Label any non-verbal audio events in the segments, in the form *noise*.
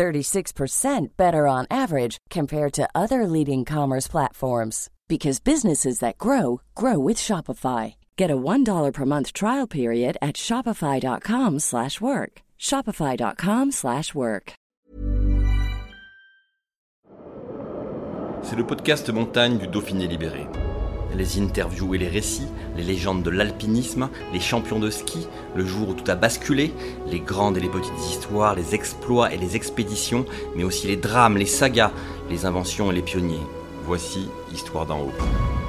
36% better on average compared to other leading commerce platforms because businesses that grow grow with Shopify. Get a $1 per month trial period at shopify.com/work. shopify.com/work. C'est le podcast montagne du Dauphiné libéré. Les interviews et les récits, les légendes de l'alpinisme, les champions de ski, le jour où tout a basculé, les grandes et les petites histoires, les exploits et les expéditions, mais aussi les drames, les sagas, les inventions et les pionniers. Voici Histoire d'en haut.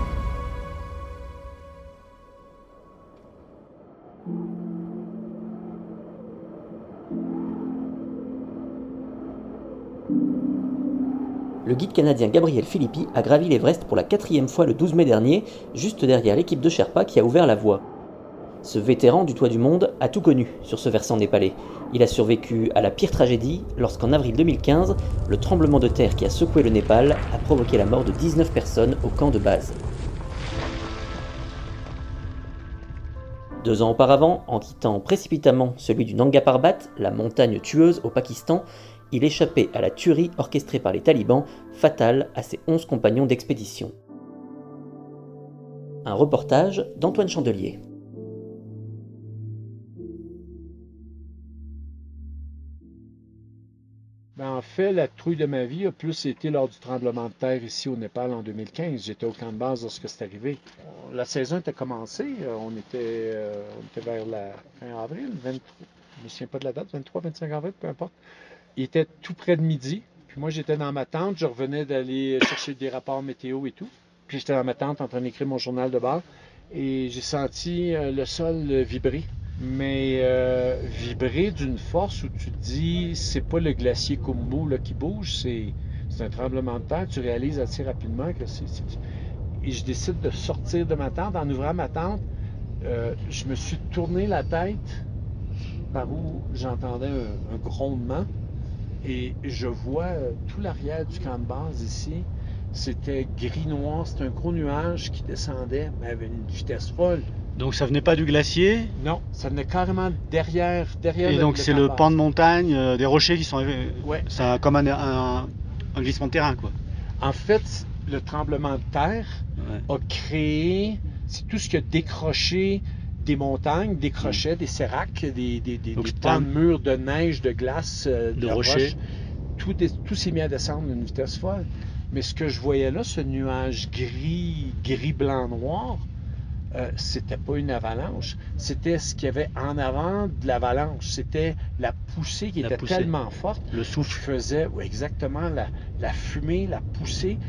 Le guide canadien Gabriel Philippi a gravi l'Everest pour la quatrième fois le 12 mai dernier, juste derrière l'équipe de Sherpa qui a ouvert la voie. Ce vétéran du toit du monde a tout connu sur ce versant népalais. Il a survécu à la pire tragédie lorsqu'en avril 2015, le tremblement de terre qui a secoué le Népal a provoqué la mort de 19 personnes au camp de base. Deux ans auparavant, en quittant précipitamment celui du Nanga Parbat, la montagne tueuse au Pakistan, il échappait à la tuerie orchestrée par les talibans, fatale à ses onze compagnons d'expédition. Un reportage d'Antoine Chandelier. Ben, en fait, la trouille de ma vie a plus été lors du tremblement de terre ici au Népal en 2015. J'étais au camp de base lorsque c'est arrivé. La saison était commencée. On était, euh, on était vers la fin avril, 23, je ne me souviens pas de la date, 23, 25 avril, peu importe. Il était tout près de midi. Puis moi, j'étais dans ma tente. Je revenais d'aller *coughs* chercher des rapports météo et tout. Puis j'étais dans ma tente en train d'écrire mon journal de bord. Et j'ai senti euh, le sol vibrer. Mais euh, vibrer d'une force où tu te dis, c'est pas le glacier Kumbu qui bouge, c'est, un tremblement de terre. Tu réalises assez rapidement que c'est. Et je décide de sortir de ma tente. En ouvrant ma tente, euh, je me suis tourné la tête par où j'entendais un grondement. Et je vois euh, tout l'arrière du camp de base ici. C'était gris-noir, c'était un gros nuage qui descendait, mais avec une vitesse folle. Donc ça venait pas du glacier, Non, ça venait carrément derrière, derrière et donc c'est le pan de montagne, euh, des rochers qui sont arrivés. Ouais. Un- comme un, un- un glissement de terrain, quoi. En fait, le tremblement de terre Ouais. a créé, c'est tout ce qui a décroché des montagnes, décrochait des séracs, des, des, des, Donc des de murs de neige, de glace, euh, De roches. rochers. Tout, est- tout s'est mis à descendre à une vitesse folle. Mais ce que je voyais là, ce nuage gris, gris, blanc, noir, euh, c'était pas une avalanche. C'était ce qu'il y avait en avant de l'avalanche. C'était la poussée qui La était poussée. tellement forte Le qui souffle. faisait oui, exactement la, la fumée, la poussée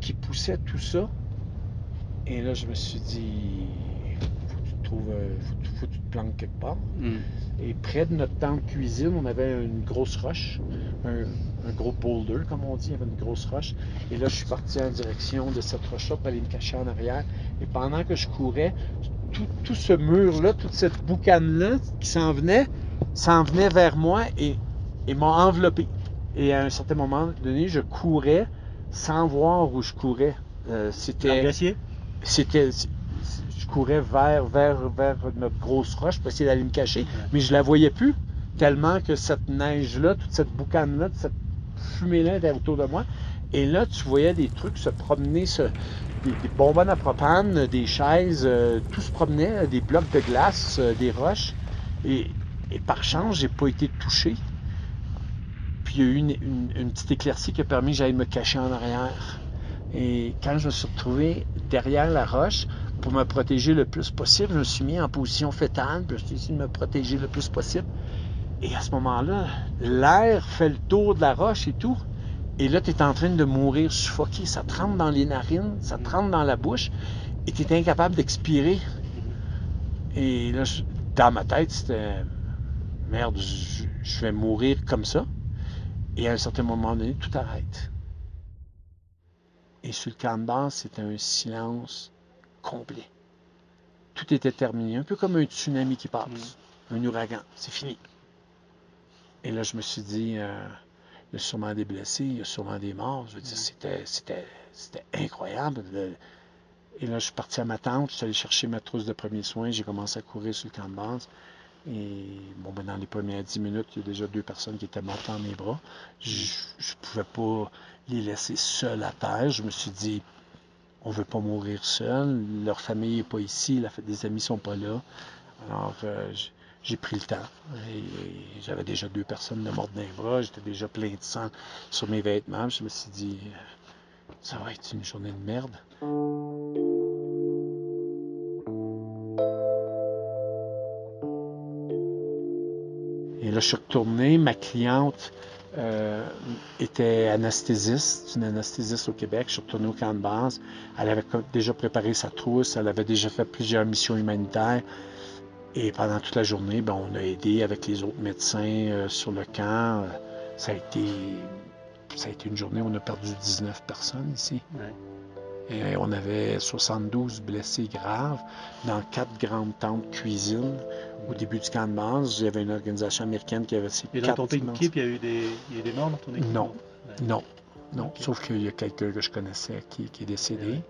qui poussait tout ça. Et là, je me suis dit, faut que tu te trouves, euh, faut, que tu- faut que tu te planques quelque part. Mm. Et près de notre tente cuisine, on avait une grosse roche, un, un gros boulder, comme on dit, il y avait une grosse roche. Et là, je suis parti en direction de cette roche-là pour aller me cacher en arrière. Et pendant que je courais, tout, tout ce mur-là, toute cette boucane-là qui s'en venait, s'en venait vers moi et, et m'a enveloppé. Et à un certain moment donné, je courais sans voir où je courais. Euh, c'était c'était je courais vers, vers, vers notre grosse roche pour essayer d'aller me cacher, mais je la voyais plus tellement que cette neige-là, toute cette boucane-là, toute cette fumée-là était autour de moi. Et là, tu voyais des trucs se promener, se- des, des bonbonnes à propane, des chaises, euh, tout se promenait, euh, des blocs de glace, euh, des roches. Et, et par chance, j'ai pas été touché. Puis il y a eu une, une- une petite éclaircie qui a permis que j'aille me cacher en arrière. Et quand je me suis retrouvé derrière la roche, pour me protéger le plus possible, je me suis mis en position fétale, puis je suis essayé de me protéger le plus possible. Et à ce moment-là, l'air fait le tour de la roche et tout. Et là, tu es en train de mourir suffoqué. Ça te rentre dans les narines, ça te rentre dans la bouche, et tu es incapable d'expirer. Et là, dans ma tête, c'était merde, je, vais mourir comme ça. Et à un certain moment donné, tout arrête. Et sur le camp c'était un silence complet. Tout était terminé, un peu comme un tsunami qui passe, un ouragan. C'est fini. Et là, je me suis dit, euh, il y a sûrement des blessés, il y a sûrement des morts. Je veux dire, c'était, c'était, c'était incroyable. Le- Et là, je suis parti à ma tente, je suis allé chercher ma trousse de premiers soins, j'ai commencé à courir sur le camp de base. Et bon, ben, dans les premières dix minutes, il y a déjà deux personnes qui étaient mortes dans mes bras. Je ne pouvais pas les laisser seuls à terre. Je me suis dit, on veut pas mourir seul. Leur famille n'est pas ici, des amis sont pas là. Alors, euh, j'ai pris le temps. J'avais déjà deux personnes de mortes les bras. J'étais déjà plein de sang sur mes vêtements. Je me suis dit, euh, ça va être une journée de merde. Et là, je suis retourné. Ma cliente euh, était anesthésiste, une anesthésiste au Québec. Je suis retourné au camp de base. Elle avait déjà préparé sa trousse. Elle avait déjà fait plusieurs missions humanitaires. Et pendant toute la journée, ben, on a aidé avec les autres médecins euh, sur le camp. Ça a été, ça a été une journée où on a perdu 19 personnes ici. Et on avait 72 blessés graves dans quatre grandes tentes cuisine. Au début du camp de base, il y avait une organisation américaine qui avait ses Et dans ton équipe, il y a eu des, il y a eu des morts dans ton équipe? Non. Ouais. Non, non. Sauf qu'il y a quelqu'un que je connaissais qui, qui est décédé.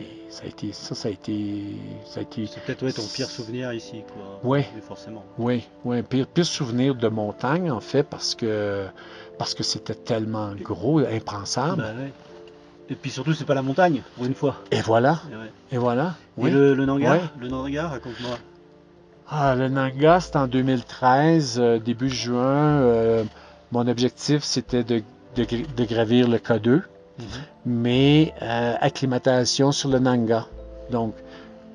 Et ça a été, ça, ça a été, ça a été, C'est peut-être ouais, ton pire souvenir ici, quoi. Oui, forcément. oui, oui, pire, pire souvenir de montagne en fait parce que, parce que c'était tellement gros, impensable. Ouais. Et puis surtout, c'est pas la montagne, pour une fois. Et voilà, Et, ouais. et voilà. Et Oui. le, le Nangar, Ouais. le Nangar, raconte-moi. Ah, le Nanga, c'était en 2013, euh, début juin. euh, mon objectif, c'était de, de gra- de gravir le K2, mais euh, acclimatation sur le Nanga. Donc,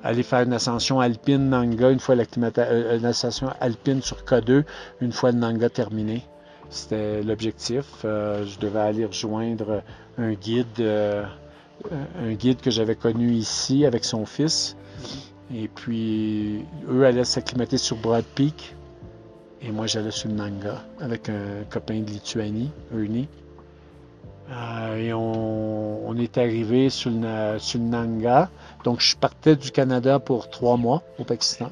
aller faire une ascension alpine Nanga, une fois l'acclimata- euh, une ascension alpine sur K2, une fois le Nanga terminé. C'était l'objectif. Euh, je devais aller rejoindre un guide, euh, un guide que j'avais connu ici avec son fils. Et puis, eux allaient s'acclimater sur Broad Peak. Et moi, j'allais sur Nanga avec un copain de Lituanie, Ernie. Euh, et on, est arrivé sur sur le Nanga. Donc, je partais du Canada pour trois mois au Pakistan.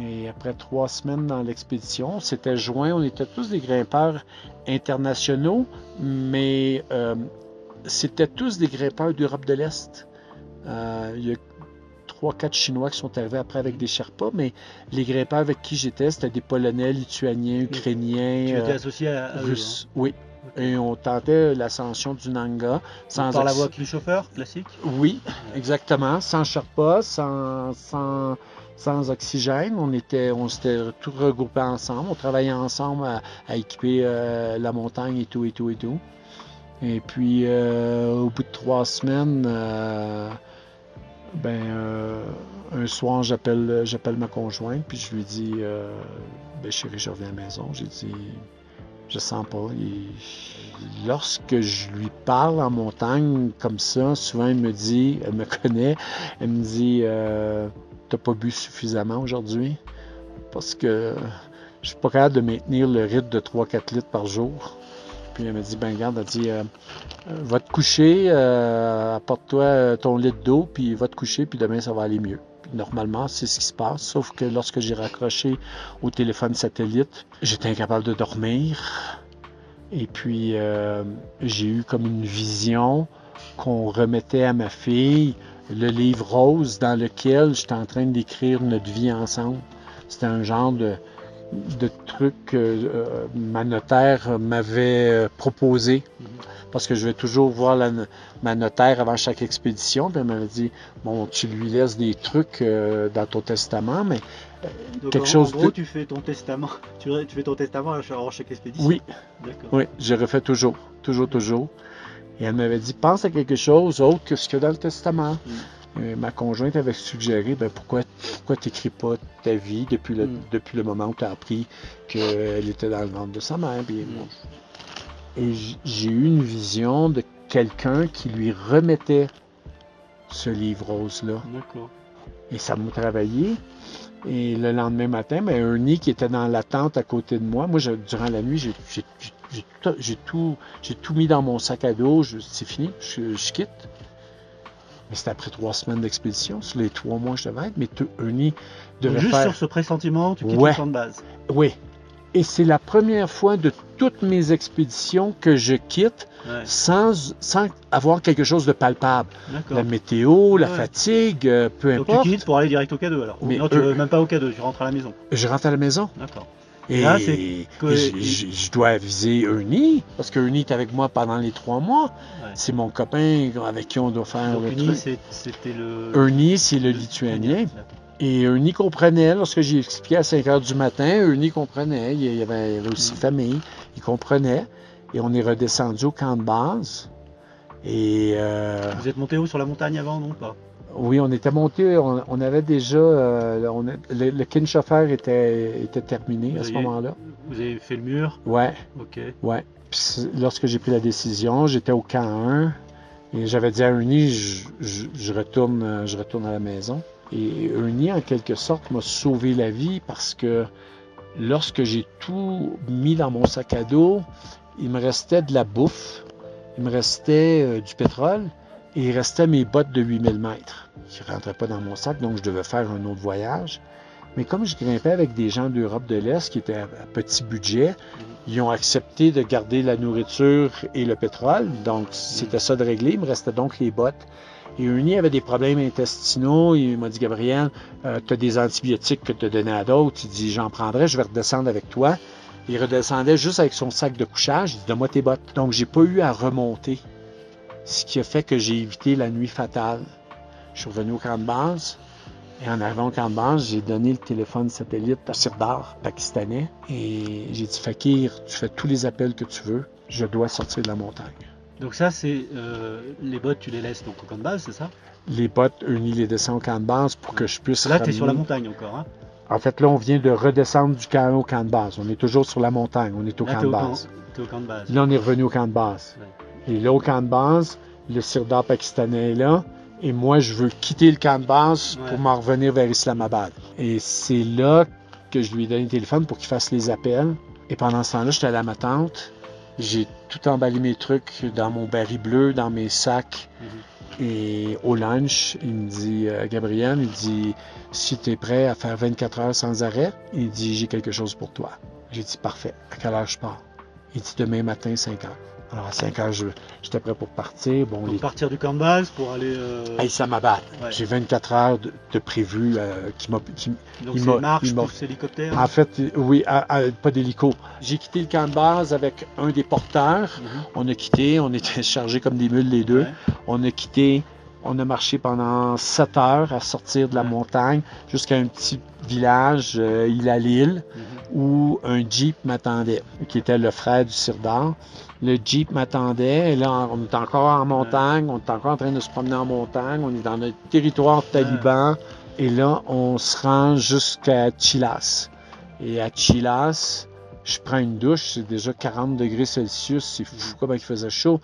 Et après trois semaines dans l'expédition, c'était juin, on était tous des grimpeurs internationaux, mais euh, c'était tous des grimpeurs d'Europe de l'Est. Euh, il y a trois, quatre Chinois qui sont arrivés après avec des Sherpas, mais les grimpeurs avec qui j'étais, c'était des Polonais, Lituaniens, Ukrainiens, Tu étais euh, associé à, à eux, Russes. Oui. Et on tentait l'ascension du Nanga hein. sans Par la voie avec le chauffeur, classique? Oui, exactement. Sans Sherpa, sans, sans, sans oxygène. On était, on s'était tous regroupés ensemble. On travaillait ensemble à, équiper euh, la montagne et tout, et tout, et tout. Et puis, euh, au bout de trois semaines, euh, ben, euh, un soir, j'appelle, j'appelle ma conjointe, puis je lui dis, ben, chérie, je reviens à la maison. J'ai dit, je sens pas. Et lorsque je lui parle en montagne comme ça, souvent elle me dit, elle me *laughs* connaît, elle me dit T'as pas bu suffisamment aujourd'hui? Parce que je suis pas capable de maintenir le rythme de 3-4 litres par jour. Puis elle me dit, ben regarde, elle dit, euh, euh, va te coucher, euh, apporte-toi ton litre d'eau, puis va te coucher, puis demain ça va aller mieux. Normalement, c'est ce qui se passe, sauf que lorsque j'ai raccroché au téléphone satellite, j'étais incapable de dormir. Et puis, j'ai eu comme une vision qu'on remettait à ma fille le livre rose dans lequel j'étais en train d'écrire notre vie ensemble. C'était un genre de, de truc que euh, ma notaire m'avait euh, proposé. Parce que je vais toujours voir la, ma notaire avant chaque expédition. Puis elle m'avait dit Bon, tu lui laisses des trucs euh, dans ton testament, mais Donc, Quelque en, chose en gros, de- tu fais ton testament. Tu, tu fais ton testament avant chaque expédition. oui, D'accord. Oui, je refais toujours, toujours, toujours. Et elle m'avait dit, pense à quelque chose autre que ce qu'il y a dans le testament. Euh, ma conjointe avait suggéré, ben pourquoi, pourquoi t'écris pas ta vie depuis le, Mm. depuis le moment où tu as appris qu'elle était dans le ventre de sa mère. Puis, bon. Et j'ai eu une vision de quelqu'un qui lui remettait ce livre rose-là. Et ça m'a travaillé. Et le lendemain matin, ben, Ernie qui était dans la tente à côté de moi, moi, je- durant la nuit, j'ai j'ai- tout, j'ai tout, j'ai tout mis dans mon sac à dos. Je- C'est fini, je, je quitte. Mais c'était après trois semaines d'expédition. Sur les trois mois, je devais être. Mais tout- Ernie devait juste faire. sur ce pressentiment, tu quittes Ouais. le camp de base. Oui. Et c'est la première fois de toutes mes expéditions que je quitte Ouais, sans, sans avoir quelque chose de palpable. d'accord. La météo, la Ouais. fatigue, euh, peu Donc tu importe. quittes pour aller direct au K2 alors. Mais non, tu vas même pas au K2, tu rentres à la maison. Je rentre à la maison. D'accord. Et, Là, c'est et je, dois aviser Ernie, parce que Ernie est avec moi pendant les trois mois. Ouais. C'est mon copain avec qui on doit faire Donc le truc. c'est- c'était le. Ernie, c'est le lituanien. Et Ernie comprenait, lorsque j'ai expliqué à 5 heures du matin, Ernie comprenait. Il y avait, il y avait aussi Mm. famille. Il comprenait. Et on est redescendu au camp de base. Et euh, Vous êtes monté où sur la montagne avant, non pas? Oui, on était monté, on, on avait déjà. euh, on a- le, le Kinshoffer était, était terminé à ce moment-là. Vous avez fait le mur, Ouais. ok. Ouais. Puis lorsque j'ai pris la décision, j'étais au camp 1 et j'avais dit à Ernie, je, je- je retourne, euh, je retourne à la maison. Et Ernie, en quelque sorte, m'a sauvé la vie parce que lorsque j'ai tout mis dans mon sac à dos, il me restait de la bouffe, il me restait euh, du pétrole il restait mes bottes de 8000 mètres qui ne rentraient pas dans mon sac, donc je devais faire un autre voyage. Mais comme je grimpais avec des gens d'Europe de l'Est qui étaient à petit budget, ils ont accepté de garder la nourriture et le pétrole. Donc, c'était ça de régler. Il me restait donc les bottes. Et Ernie avait des problèmes intestinaux. Il m'a dit, Gabriel, tu as des antibiotiques que tu as donnés à d'autres. Il dit, j'en prendrai, je vais redescendre avec toi. Il redescendait juste avec son sac de couchage. Il dit, donne-moi tes bottes. Donc, j'ai pas eu à remonter. Ce qui a fait que j'ai évité la nuit fatale. Je suis revenu au camp de base. Et en arrivant au camp de base, j'ai donné le téléphone satellite à Sirdar, pakistanais. Et j'ai dit, Fakir, tu fais tous les appels que tu veux. Je dois sortir de la montagne. Donc ça, c'est euh, les bottes, tu les laisses donc au camp de base, c'est ça? Les bottes, Ernie les descend au camp de base pour que je puisse Là, tu es sur la montagne encore. Hein? En fait, là, on vient de redescendre du camp au camp de base. On est toujours sur la montagne. On est au Là, camp de au camp, base. au camp de base. Là, on est revenu au camp de base. Et là, au camp de base, le Sirdar pakistanais est là. Et moi, je veux quitter le camp de base Ouais. pour m'en revenir vers Islamabad. Et c'est là que je lui ai donné le téléphone pour qu'il fasse les appels. Et pendant ce temps-là, j'étais allé à ma tante. J'ai tout emballé mes trucs dans mon baril bleu, dans mes sacs. Mhm. Et au lunch, il me dit, euh, Gabriel, il dit, si tu es prêt à faire 24 heures sans arrêt, il dit, j'ai quelque chose pour toi. J'ai dit, parfait. À quelle heure je pars? Il dit, demain matin, 5 heures. Alors, à 5 heures, j'étais prêt pour partir. Bon, les... partir du camp de base pour aller. euh, Islamabad. Ouais. J'ai 24 heures de, de prévu euh, qui m'a... donc il c'est m'a- marche plus hélicoptère? En fait, oui, à- à- pas d'hélico. J'ai quitté le camp de base avec un des porteurs. Mhm. On a quitté, on était *laughs* chargés comme des mules les deux. Ouais. On a quitté, on a marché pendant 7 heures à sortir de la montagne jusqu'à un petit village, euh, île à l'île, Mhm. où un Jeep m'attendait, qui était le frère du Sirdar. Le Jeep m'attendait, et là, on est encore en montagne, on est encore en train de se promener en montagne, on est dans notre territoire taliban, et là, on se rend jusqu'à Chilas. Et à Chilas, je prends une douche, c'est déjà 40 degrés Celsius, c'est fou comment il faisait chaud.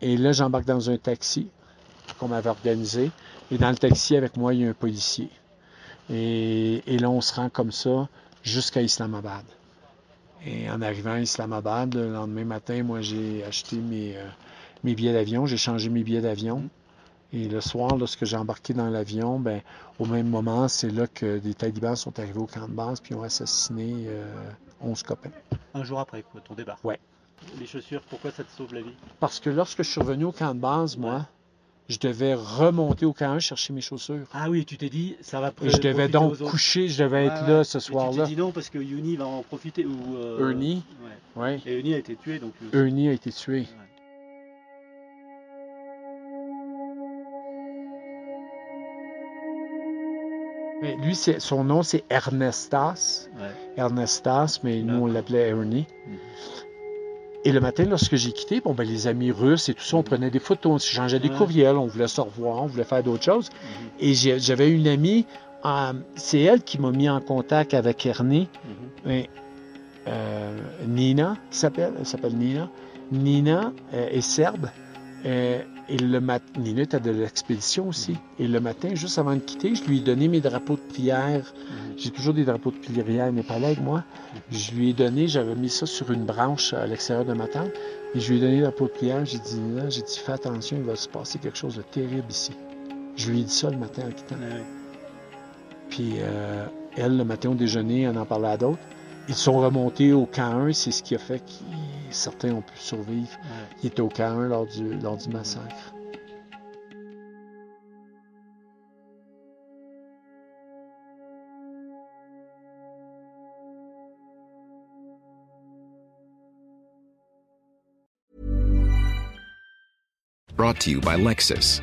Et là, j'embarque dans un taxi qu'on m'avait organisé. Et dans le taxi, avec moi, il y a un policier. Et, et là, on se rend comme ça jusqu'à Islamabad. Et en arrivant à Islamabad, le lendemain matin, moi, j'ai acheté mes, euh, mes billets d'avion. J'ai changé mes billets d'avion. Et le soir, lorsque j'ai embarqué dans l'avion, ben, au même moment, c'est là que des talibans sont arrivés au camp de base puis ont assassiné euh, 11 copains. Un jour après ton départ. Ouais. Les chaussures, pourquoi ça te sauve la vie? Parce que lorsque je suis revenu au camp de base, moi. Je devais remonter au camp 1 chercher mes chaussures. Ah oui, tu t'es dit, ça va Et je devais donc coucher, je devais être là ce Et Tu soir-là. t'es dit non parce que Yuni va en profiter ou. euh, Ernie. Ouais. Ouais. Et Yuni a été tué donc. euh, Ernie a été tué. Mais lui, son nom, c'est Ernestas. Ernestas, mais nous, on l'appelait Ernie. Mhm. Et le matin, lorsque j'ai quitté, bon, ben, les amis russes et tout ça, on prenait des photos, on s'échangeait des courriels, on voulait se revoir, on voulait faire d'autres choses. Mhm. Et j'avais une amie, euh, c'est elle qui m'a mis en contact avec Ernie, Mhm. euh, Nina, qui s'appelle, elle s'appelle Nina. Nina euh, est serbe Euh, et le matin, de l'expédition aussi. Et le matin, juste avant de quitter, je lui ai donné mes drapeaux de prière. J'ai toujours des drapeaux de prière népalais avec moi. Je lui ai donné, j'avais mis ça sur une branche à l'extérieur de ma tente. Et je lui ai donné le drapeau de prière. J'ai dit, Nina, j'ai dit, fais attention, il va se passer quelque chose de terrible ici. Je lui ai dit ça le matin en quittant. Puis euh, elle, le matin au déjeuner, elle en parlait à d'autres. Ils sont remontés au camp 1, c'est ce qui a fait que certains ont pu survivre. Ils étaient au camp 1 lors du, lors du massacre. Brought to you by Lexus.